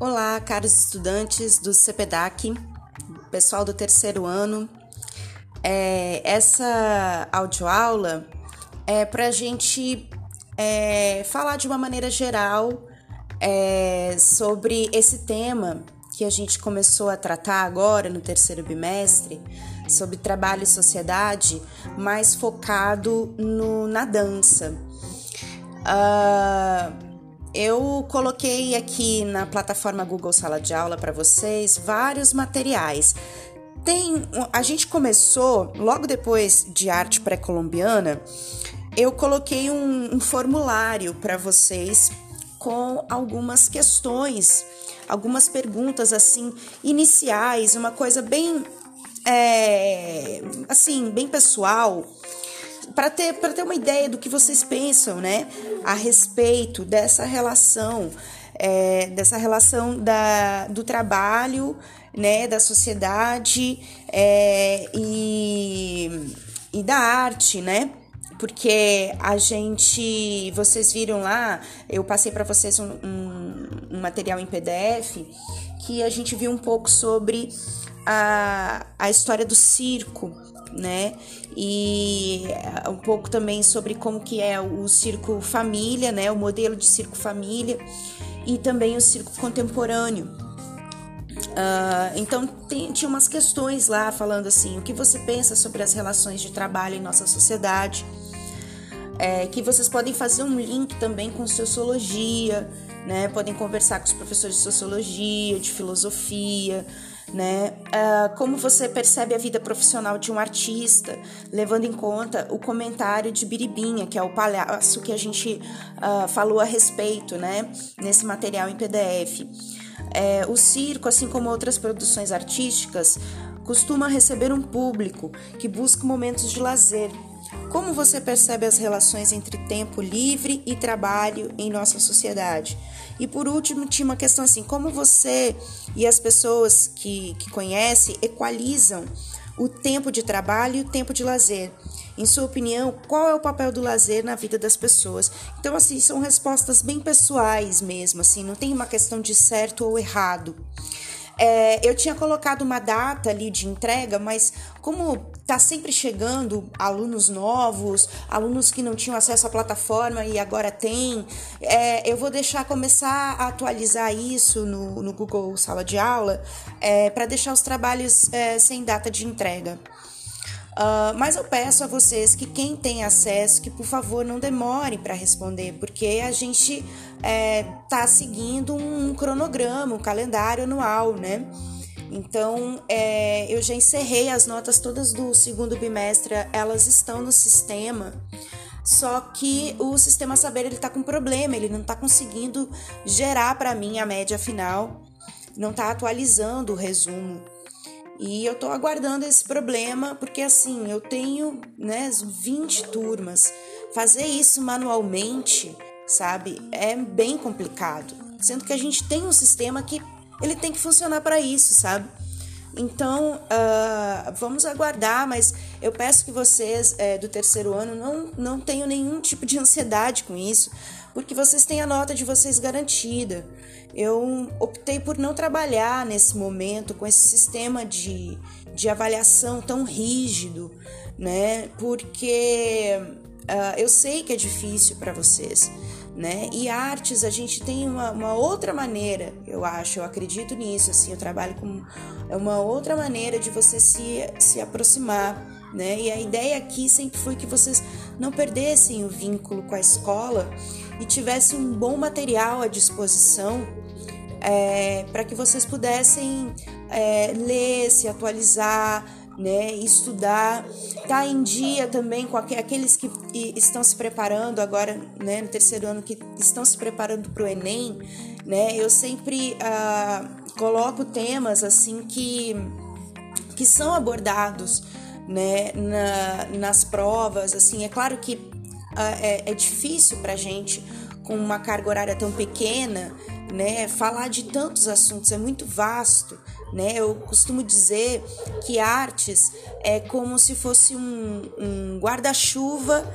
Olá, caros estudantes do CPDAC, pessoal do terceiro ano. É, essa audioaula é para a gente é, falar de uma maneira geral é, sobre esse tema que a gente começou a tratar agora no terceiro bimestre, sobre trabalho e sociedade, mais focado no, na dança. Uh, eu coloquei aqui na plataforma Google Sala de Aula para vocês vários materiais. Tem, a gente começou logo depois de arte pré-colombiana. Eu coloquei um, um formulário para vocês com algumas questões, algumas perguntas assim iniciais, uma coisa bem é, assim bem pessoal para ter, ter uma ideia do que vocês pensam, né, a respeito dessa relação, é, dessa relação da, do trabalho, né, da sociedade é, e, e da arte, né? Porque a gente, vocês viram lá, eu passei para vocês um, um, um material em PDF que a gente viu um pouco sobre a, a história do circo, né? E eh, um pouco também sobre como que é o circo família, né? O modelo de circo família e também o circo contemporâneo. Uh, então tem, tinha umas questões lá falando assim, o que você pensa sobre as relações de trabalho em nossa sociedade? É, que vocês podem fazer um link também com sociologia, né? Podem conversar com os professores de sociologia, de filosofia, né? Uh, como você percebe a vida profissional de um artista, levando em conta o comentário de Biribinha, que é o palhaço que a gente uh, falou a respeito, né? Nesse material em PDF. É, o circo, assim como outras produções artísticas, costuma receber um público que busca momentos de lazer, como você percebe as relações entre tempo livre e trabalho em nossa sociedade? E por último, tinha uma questão assim: como você e as pessoas que, que conhece equalizam o tempo de trabalho e o tempo de lazer? Em sua opinião, qual é o papel do lazer na vida das pessoas? Então, assim, são respostas bem pessoais mesmo, assim, não tem uma questão de certo ou errado. É, eu tinha colocado uma data ali de entrega, mas como está sempre chegando alunos novos, alunos que não tinham acesso à plataforma e agora tem, é, eu vou deixar começar a atualizar isso no, no Google Sala de Aula é, para deixar os trabalhos é, sem data de entrega. Uh, mas eu peço a vocês que quem tem acesso, que por favor não demorem para responder, porque a gente está é, seguindo um cronograma, um calendário anual, né? Então, é, eu já encerrei as notas todas do segundo bimestre, elas estão no sistema. Só que o sistema saber ele está com problema, ele não está conseguindo gerar para mim a média final, não está atualizando o resumo. E eu tô aguardando esse problema, porque assim, eu tenho, né, 20 turmas. Fazer isso manualmente, sabe, é bem complicado. Sendo que a gente tem um sistema que ele tem que funcionar para isso, sabe? Então, uh, vamos aguardar, mas eu peço que vocês é, do terceiro ano não, não tenham nenhum tipo de ansiedade com isso, porque vocês têm a nota de vocês garantida. Eu optei por não trabalhar nesse momento com esse sistema de, de avaliação tão rígido, né? Porque uh, eu sei que é difícil para vocês né? E artes a gente tem uma, uma, outra maneira, eu acho, eu acredito nisso, assim, eu trabalho com é uma outra maneira de você se, se aproximar, né? E a ideia aqui sempre foi que vocês não perdessem o vínculo com a escola e tivessem um bom material à disposição é, para que vocês pudessem é, ler, se atualizar, né, estudar, tá em dia também com aqueles que estão se preparando agora, né, no terceiro ano que estão se preparando para o Enem, né, eu sempre ah, coloco temas assim que que são abordados, né, na, nas provas, assim, é claro que ah, é, é difícil para gente com uma carga horária tão pequena, né, falar de tantos assuntos é muito vasto, né? Eu costumo dizer que artes é como se fosse um, um guarda-chuva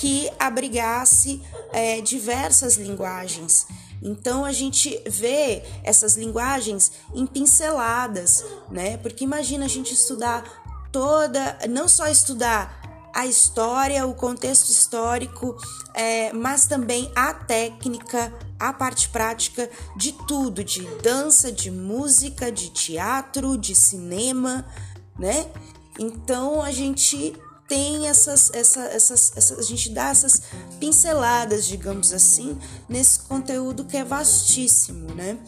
que abrigasse é, diversas linguagens. Então a gente vê essas linguagens em pinceladas, né? Porque imagina a gente estudar toda, não só estudar a história, o contexto histórico, é, mas também a técnica, a parte prática de tudo, de dança, de música, de teatro, de cinema, né? Então a gente tem essas, essa, essas, a gente dá essas pinceladas, digamos assim, nesse conteúdo que é vastíssimo, né?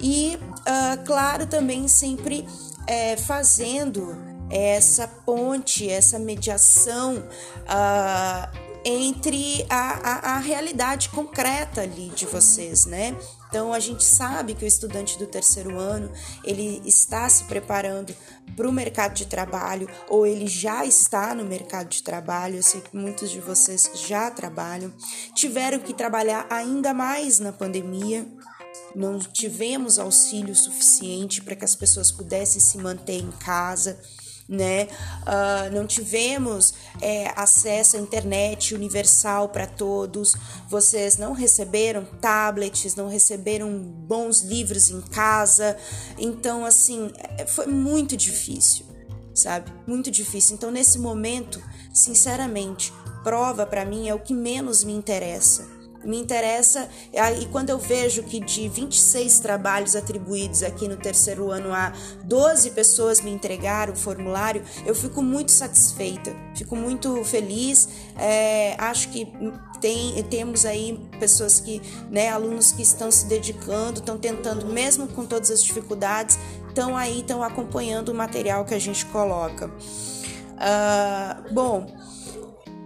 E, uh, claro, também sempre é, fazendo essa ponte, essa mediação uh, entre a, a, a, realidade concreta ali de vocês, né? Então a gente sabe que o estudante do terceiro ano ele está se preparando para o mercado de trabalho ou ele já está no mercado de trabalho. Eu sei que muitos de vocês já trabalham, tiveram que trabalhar ainda mais na pandemia. Não tivemos auxílio suficiente para que as pessoas pudessem se manter em casa né? Uh, não tivemos é, acesso à internet universal para todos, vocês não receberam tablets, não receberam bons livros em casa, então, assim, é, foi muito difícil, sabe? Muito difícil. Então, nesse momento, sinceramente, prova para mim é o que menos me interessa me interessa, e quando eu vejo que de 26 trabalhos atribuídos aqui no terceiro ano a 12 pessoas me entregaram o formulário, eu fico muito satisfeita, fico muito feliz. É, acho que tem, temos aí pessoas que, né, alunos que estão se dedicando, estão tentando, mesmo com todas as dificuldades, estão aí, estão acompanhando o material que a gente coloca. Uh, bom,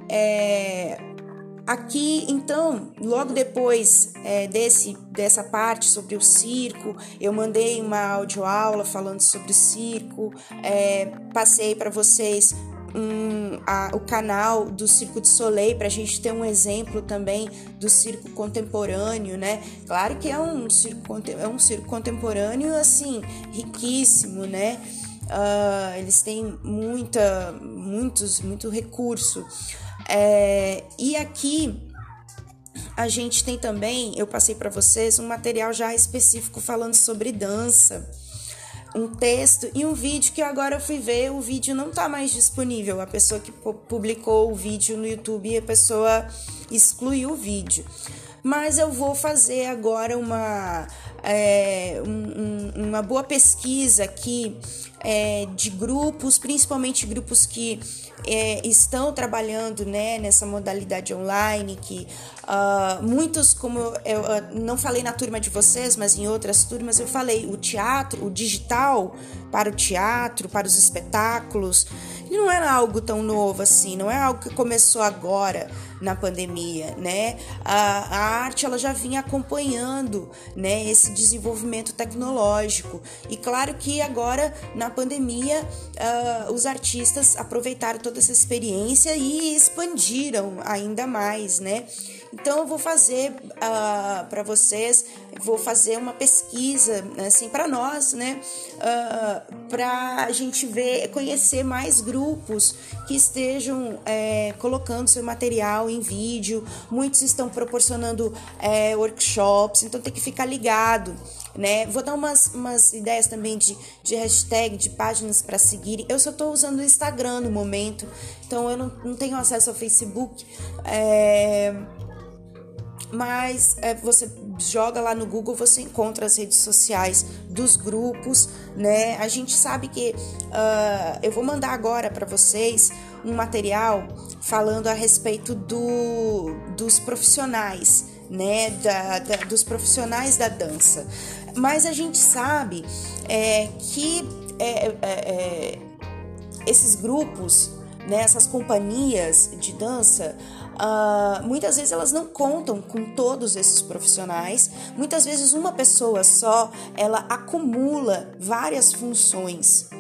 é, Aqui, então, logo depois é, desse, dessa parte sobre o circo, eu mandei uma audioaula falando sobre o circo, é, passei para vocês um, a, o canal do Circo de Soleil para a gente ter um exemplo também do circo contemporâneo, né? Claro que é um circo, é um circo contemporâneo assim riquíssimo, né? Uh, eles têm muita, muitos, muito recurso. É, e aqui a gente tem também, eu passei para vocês um material já específico falando sobre dança, um texto e um vídeo que agora eu fui ver, o vídeo não está mais disponível. A pessoa que publicou o vídeo no YouTube, a pessoa excluiu o vídeo. Mas eu vou fazer agora uma, é, um, uma boa pesquisa aqui é, de grupos, principalmente grupos que é, estão trabalhando né, nessa modalidade online, que uh, muitos, como eu, eu, não falei na turma de vocês, mas em outras turmas eu falei, o teatro, o digital para o teatro, para os espetáculos, não era algo tão novo assim, não é algo que começou agora na pandemia, né? A, a arte ela já vinha acompanhando, né, esse desenvolvimento tecnológico. E claro que agora na pandemia uh, os artistas aproveitaram toda essa experiência e expandiram ainda mais, né? Então eu vou fazer uh, ah, para vocês, vou fazer uma pesquisa assim para nós, né? Uh, ah, para a gente ver, conhecer mais grupos que estejam é, colocando seu material em vídeo. Muitos estão proporcionando é, workshops, então tem que ficar ligado. Né? Vou dar umas, umas ideias também de, de hashtag, de páginas para seguirem. Eu só estou usando o Instagram no momento, então eu não, não tenho acesso ao Facebook. É mas é, você joga lá no Google, você encontra as redes sociais dos grupos, né? A gente sabe que uh, eu vou mandar agora para vocês um material falando a respeito do, dos profissionais, né? Da, da, dos profissionais da dança. Mas a gente sabe é, que é, é, é esses grupos, né, essas companhias de dança, Uh, muitas vezes elas não contam com todos esses profissionais. Muitas vezes uma pessoa só ela acumula várias funções.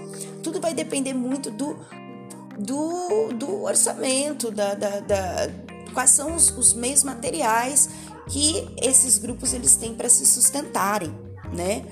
Tudo vai depender muito do, do, do orçamento, da, da, da, quais são os, os meios materiais que esses grupos eles têm para se sustentarem, né?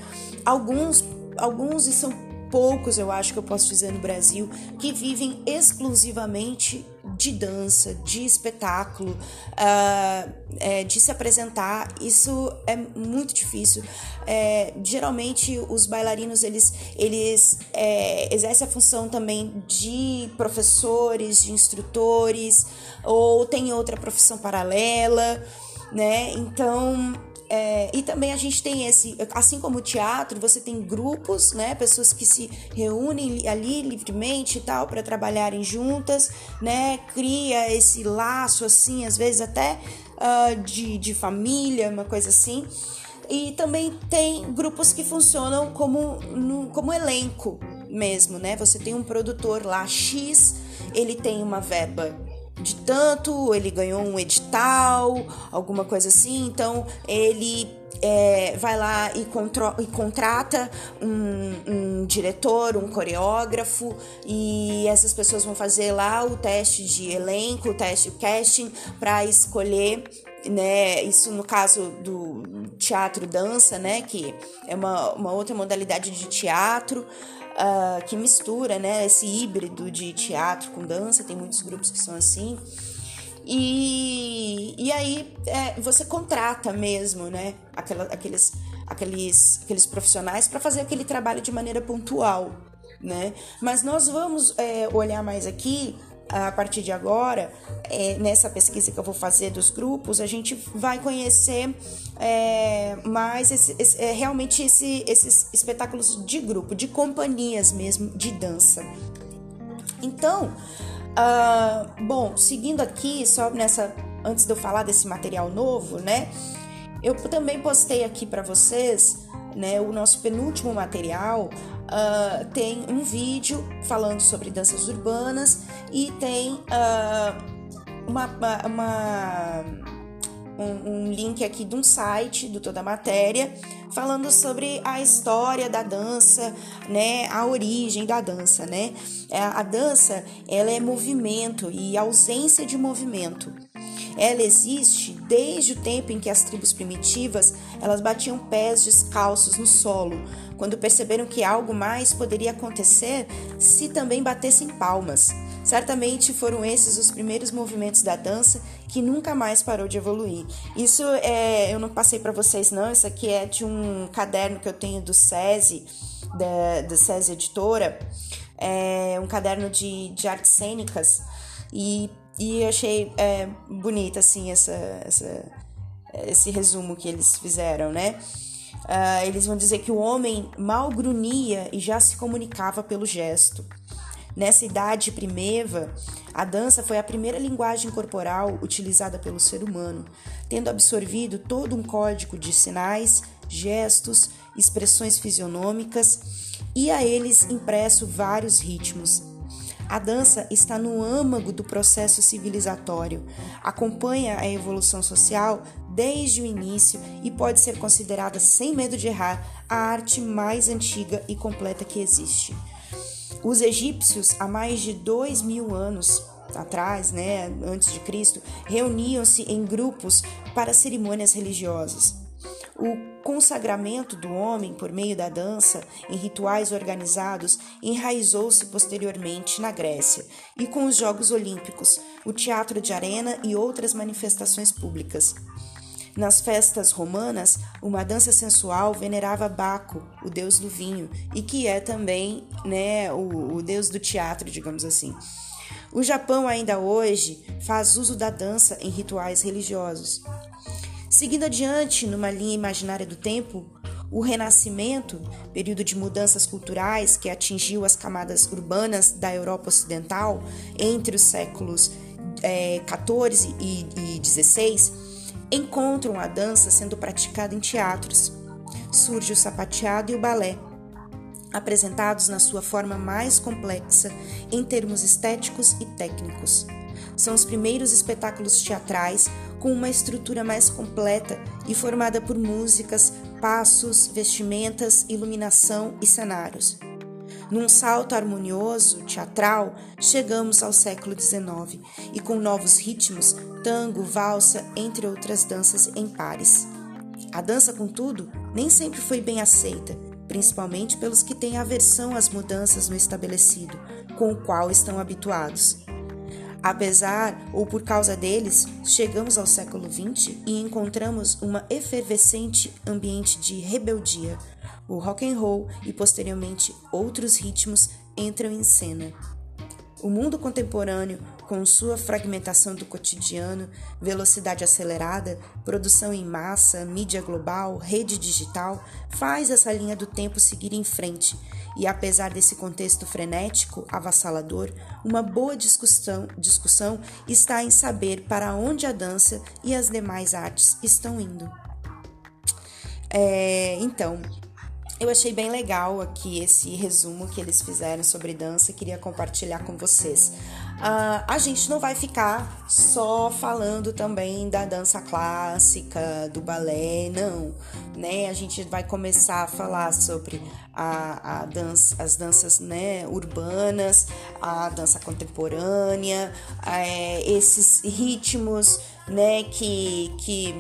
Alguns, alguns e são poucos, eu acho que eu posso dizer no Brasil, que vivem exclusivamente de dança, de espetáculo, uh, é, de se apresentar, isso é muito difícil. É, geralmente os bailarinos eles, eles é, exercem a função também de professores, de instrutores, ou tem outra profissão paralela, né? Então é, e também a gente tem esse, assim como o teatro, você tem grupos, né, pessoas que se reúnem ali livremente e tal para trabalharem juntas, né, cria esse laço assim, às vezes até uh, de, de família, uma coisa assim. E também tem grupos que funcionam como, como elenco mesmo, né? Você tem um produtor lá X, ele tem uma verba de tanto, ele ganhou um edital, alguma coisa assim, então ele é, vai lá e, e contrata um, um, diretor, um coreógrafo, e essas pessoas vão fazer lá o teste de elenco, o teste, o casting, para escolher. Né, isso no caso do teatro dança, né, que é uma, uma outra modalidade de teatro, uh, que mistura né, esse híbrido de teatro com dança, tem muitos grupos que são assim. E, e aí é, você contrata mesmo né, aquela, aqueles, aqueles, aqueles profissionais para fazer aquele trabalho de maneira pontual. Né? Mas nós vamos é, olhar mais aqui a partir de agora, é, nessa pesquisa que eu vou fazer dos grupos, a gente vai conhecer é, mais esse, esse, é, realmente esse, esses espetáculos de grupo, de companhias mesmo, de dança. Então, uh, bom, seguindo aqui, só nessa, antes de eu falar desse material novo, né? Eu também postei aqui para vocês, né, o nosso penúltimo material, uh, tem um vídeo falando sobre danças urbanas e tem uh, uma, uma um, um, link aqui de um site do Toda Matéria falando sobre a história da dança, né, a origem da dança, né? É, a dança, ela é movimento e ausência de movimento. Ela existe desde o tempo em que as tribos primitivas elas batiam pés descalços no solo, quando perceberam que algo mais poderia acontecer se também batessem palmas. Certamente foram esses os primeiros movimentos da dança que nunca mais parou de evoluir. Isso é, eu não passei para vocês não, isso aqui é de um caderno que eu tenho do SESI, da, da SESI Editora, é um caderno de, de artes cênicas e e achei é, bonita, assim, essa, essa, esse resumo que eles fizeram, né? Uh, eles vão dizer que o homem mal grunhia e já se comunicava pelo gesto. Nessa idade primeva, a dança foi a primeira linguagem corporal utilizada pelo ser humano, tendo absorvido todo um código de sinais, gestos, expressões fisionômicas e a eles impresso vários ritmos, a dança está no âmago do processo civilizatório, acompanha a evolução social desde o início e pode ser considerada, sem medo de errar, a arte mais antiga e completa que existe. Os egípcios, há mais de dois mil anos atrás, né, antes de Cristo, reuniam-se em grupos para cerimônias religiosas. O consagramento do homem por meio da dança em rituais organizados enraizou-se posteriormente na Grécia e com os Jogos Olímpicos, o teatro de arena e outras manifestações públicas. Nas festas romanas, uma dança sensual venerava Baco, o deus do vinho, e que é também né, o, o deus do teatro, digamos assim. O Japão ainda hoje faz uso da dança em rituais religiosos. Seguindo adiante numa linha imaginária do tempo, o Renascimento, período de mudanças culturais que atingiu as camadas urbanas da Europa Ocidental entre os séculos é, 14 e, e 16, encontram a dança sendo praticada em teatros. Surge o sapateado e o balé, apresentados na sua forma mais complexa em termos estéticos e técnicos. São os primeiros espetáculos teatrais com uma estrutura mais completa e formada por músicas, passos, vestimentas, iluminação e cenários. Num salto harmonioso, teatral, chegamos ao século XIX e com novos ritmos, tango, valsa, entre outras danças em pares. A dança, contudo, nem sempre foi bem aceita, principalmente pelos que têm aversão às mudanças no estabelecido, com o qual estão habituados. Apesar ou por causa deles, chegamos ao século XX e encontramos uma efervescente ambiente de rebeldia. O rock and roll e posteriormente outros ritmos entram em cena. O mundo contemporâneo, com sua fragmentação do cotidiano, velocidade acelerada, produção em massa, mídia global, rede digital, faz essa linha do tempo seguir em frente. E apesar desse contexto frenético, avassalador, uma boa discussão, discussão está em saber para onde a dança e as demais artes estão indo. É, então, eu achei bem legal aqui esse resumo que eles fizeram sobre dança, queria compartilhar com vocês. Uh, a gente não vai ficar só falando também da dança clássica, do balé, não, né? A gente vai começar a falar sobre a, a dança, as danças né, urbanas, a dança contemporânea, é, esses ritmos, né, que, que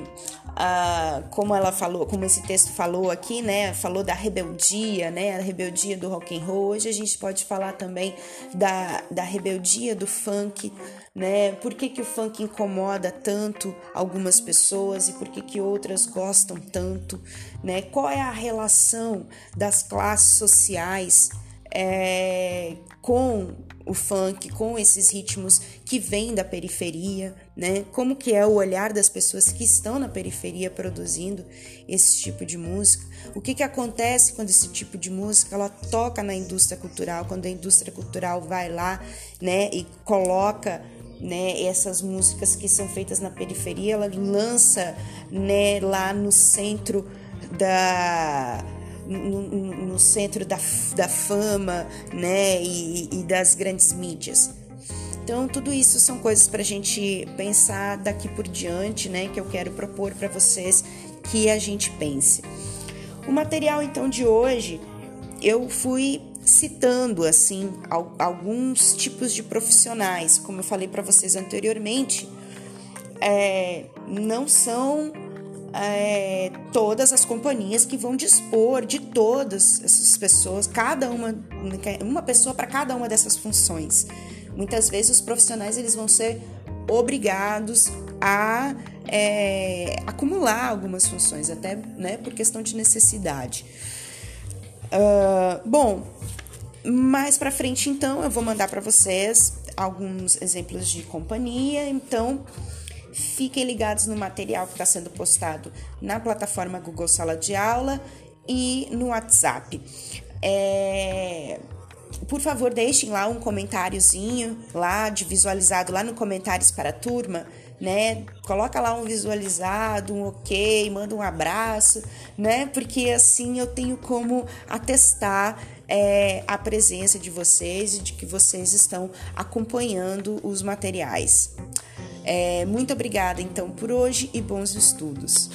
ah, como ela falou, como esse texto falou aqui, né? Falou da rebeldia, né? A rebeldia do rock and roll. Hoje a gente pode falar também da, da rebeldia do funk, né? Por que, que o funk incomoda tanto algumas pessoas e por que, que outras gostam tanto, né? Qual é a relação das classes sociais é, com o funk, com esses ritmos que vêm da periferia, né? Como que é o olhar das pessoas que estão na periferia produzindo esse tipo de música? O que que acontece quando esse tipo de música ela toca na indústria cultural, quando a indústria cultural vai lá, né, e coloca né, essas músicas que são feitas na periferia, ela lança, né, lá no centro da no, no centro da, da fama né, e, e das grandes mídias. Então, tudo isso são coisas para a gente pensar daqui por diante, né? Que eu quero propor para vocês que a gente pense. O material, então, de hoje, eu fui citando, assim, alguns tipos de profissionais. Como eu falei para vocês anteriormente, é, não são é, todas as companhias que vão dispor de todas essas pessoas, cada uma, uma pessoa para cada uma dessas funções. Muitas vezes os profissionais eles vão ser obrigados a é, acumular algumas funções, até né, por questão de necessidade. Uh, bom, mais para frente então eu vou mandar para vocês alguns exemplos de companhia. Então Fiquem ligados no material que está sendo postado na plataforma Google Sala de Aula e no WhatsApp. É... Por favor, deixem lá um comentáriozinho lá de visualizado lá no comentários para a turma, né? Coloca lá um visualizado, um ok, manda um abraço, né? Porque assim eu tenho como atestar é, a presença de vocês e de que vocês estão acompanhando os materiais. É, muito obrigada então por hoje e bons estudos.